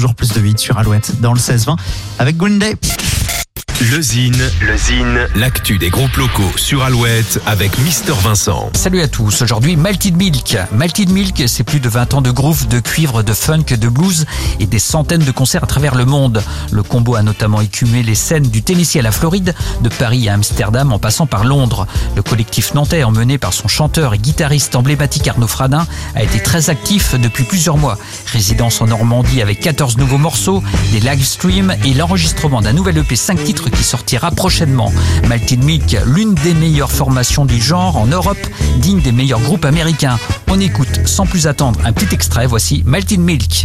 Toujours plus de 8 sur Alouette dans le 16-20 avec Green. Le Zine, le Zine, l'actu des groupes locaux sur Alouette avec Mister Vincent. Salut à tous, aujourd'hui Malted Milk. Malted Milk, c'est plus de 20 ans de groove, de cuivre, de funk, de blues et des centaines de concerts à travers le monde. Le combo a notamment écumé les scènes du Tennessee à la Floride, de Paris à Amsterdam en passant par Londres. Le collectif nantais, emmené par son chanteur et guitariste emblématique Arnaud Fradin, a été très actif depuis plusieurs mois. Résidence en Normandie avec 14 nouveaux morceaux, des live streams et l'enregistrement d'un nouvel EP 5 titres qui sortira prochainement. Malted Milk, l'une des meilleures formations du genre en Europe, digne des meilleurs groupes américains. On écoute sans plus attendre un petit extrait, voici Malted Milk.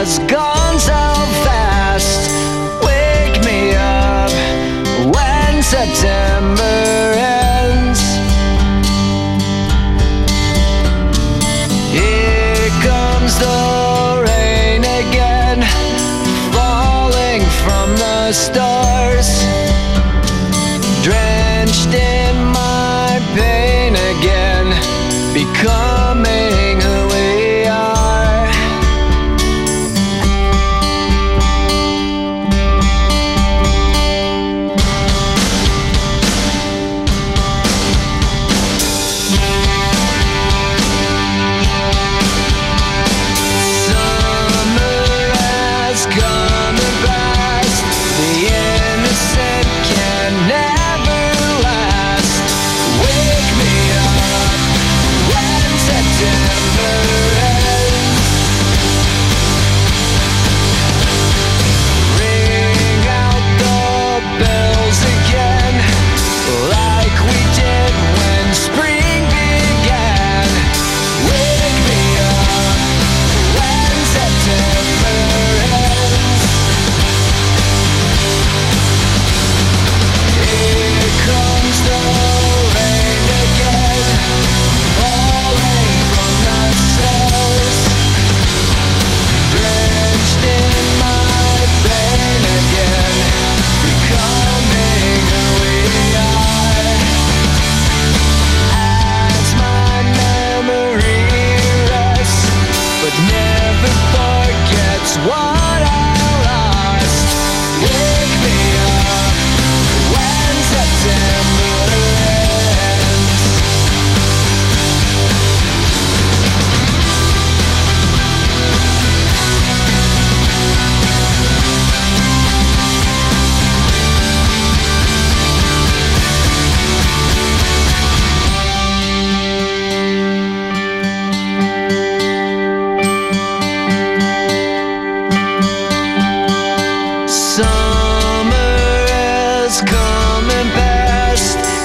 has gone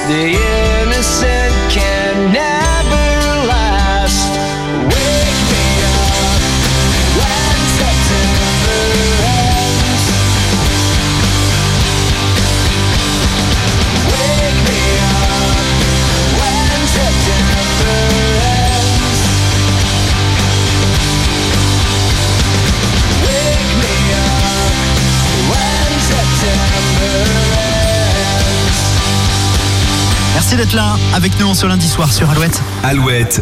The Merci d'être là avec nous ce lundi soir sur Alouette. Alouette,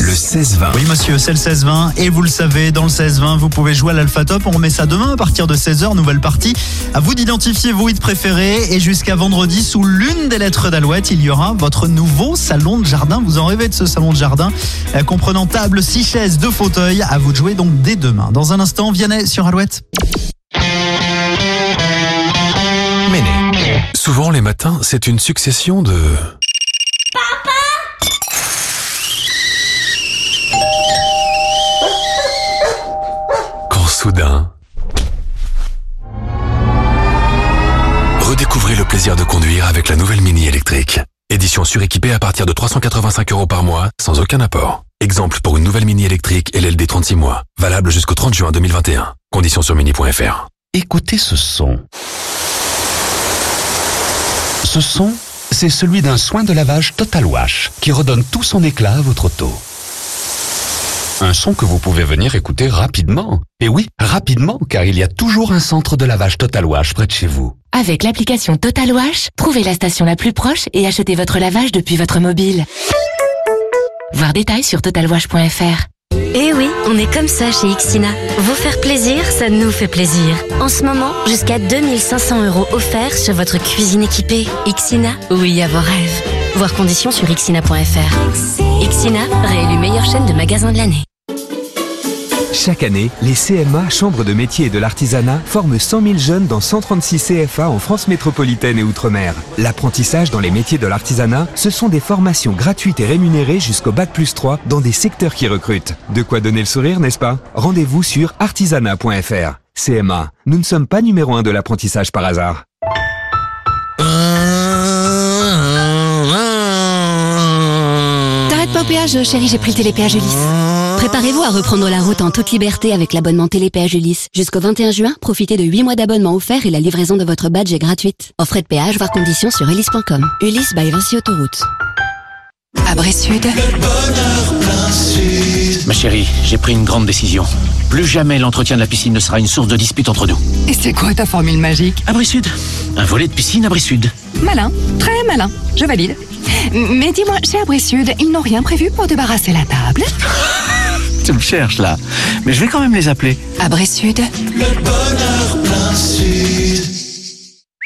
le 16-20. Oui monsieur, c'est le 16-20 et vous le savez, dans le 16-20, vous pouvez jouer à l'Alpha Top. On remet ça demain à partir de 16h, nouvelle partie. À vous d'identifier vos hits préférés et jusqu'à vendredi, sous l'une des lettres d'Alouette, il y aura votre nouveau salon de jardin. Vous en rêvez de ce salon de jardin, euh, comprenant table, six chaises, deux fauteuils. À vous de jouer donc dès demain. Dans un instant, Vianney sur Alouette. Souvent, les matins, c'est une succession de... Quand soudain... Redécouvrez le plaisir de conduire avec la nouvelle Mini électrique. Édition suréquipée à partir de 385 euros par mois, sans aucun apport. Exemple pour une nouvelle Mini électrique LLD 36 mois. Valable jusqu'au 30 juin 2021. Conditions sur mini.fr. Écoutez ce son. Ce son, c'est celui d'un soin de lavage Total Wash qui redonne tout son éclat à votre auto. Un son que vous pouvez venir écouter rapidement. Et oui, rapidement, car il y a toujours un centre de lavage Total Wash près de chez vous. Avec l'application Total Wash, trouvez la station la plus proche et achetez votre lavage depuis votre mobile. Voir détails sur totalwash.fr. Eh oui, on est comme ça chez Ixina. Vous faire plaisir, ça nous fait plaisir. En ce moment, jusqu'à 2500 euros offerts sur votre cuisine équipée. Ixina, oui à vos rêves. Voir conditions sur ixina.fr. Ixina, réélu meilleure chaîne de magasins de l'année. Chaque année, les CMA, Chambres de métiers et de l'artisanat, forment 100 000 jeunes dans 136 CFA en France métropolitaine et Outre-mer. L'apprentissage dans les métiers de l'artisanat, ce sont des formations gratuites et rémunérées jusqu'au Bac plus 3 dans des secteurs qui recrutent. De quoi donner le sourire, n'est-ce pas? Rendez-vous sur artisanat.fr. CMA, nous ne sommes pas numéro un de l'apprentissage par hasard. T'arrêtes pas au péage, chérie, j'ai pris le télépéage Ulysse. Préparez-vous à reprendre la route en toute liberté avec l'abonnement télépéage Ulysse. Jusqu'au 21 juin, profitez de 8 mois d'abonnement offert et la livraison de votre badge est gratuite. Offre de péage, voir conditions sur ulysse.com. Ulysse by Vinci Autoroute. Abri Sud. Ma chérie, j'ai pris une grande décision. Plus jamais l'entretien de la piscine ne sera une source de dispute entre nous. Et c'est quoi ta formule magique? Abri Sud. Un volet de piscine Abri Sud. Malin, très malin. Je valide. Mais dis-moi, chez Abri Sud, ils n'ont rien prévu pour débarrasser la table? Tu me cherches là. Mais je vais quand même les appeler. Abri Sud.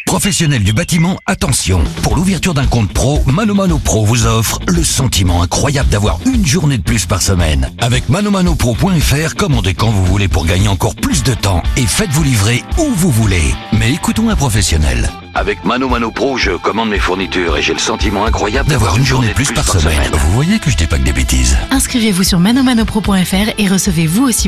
Professionnels du bâtiment, attention. Pour l'ouverture d'un compte pro, Manomano Pro vous offre le sentiment incroyable d'avoir une journée de plus par semaine. Avec manomanopro.fr, commandez quand vous voulez pour gagner encore plus de temps et faites-vous livrer où vous voulez. Mais écoutons un professionnel. Avec Mano Mano Pro, je commande mes fournitures et j'ai le sentiment incroyable d'avoir une journée de plus par semaine. Vous voyez que je dis pas que des bêtises. Inscrivez-vous sur manomanopro.fr et recevez vous aussi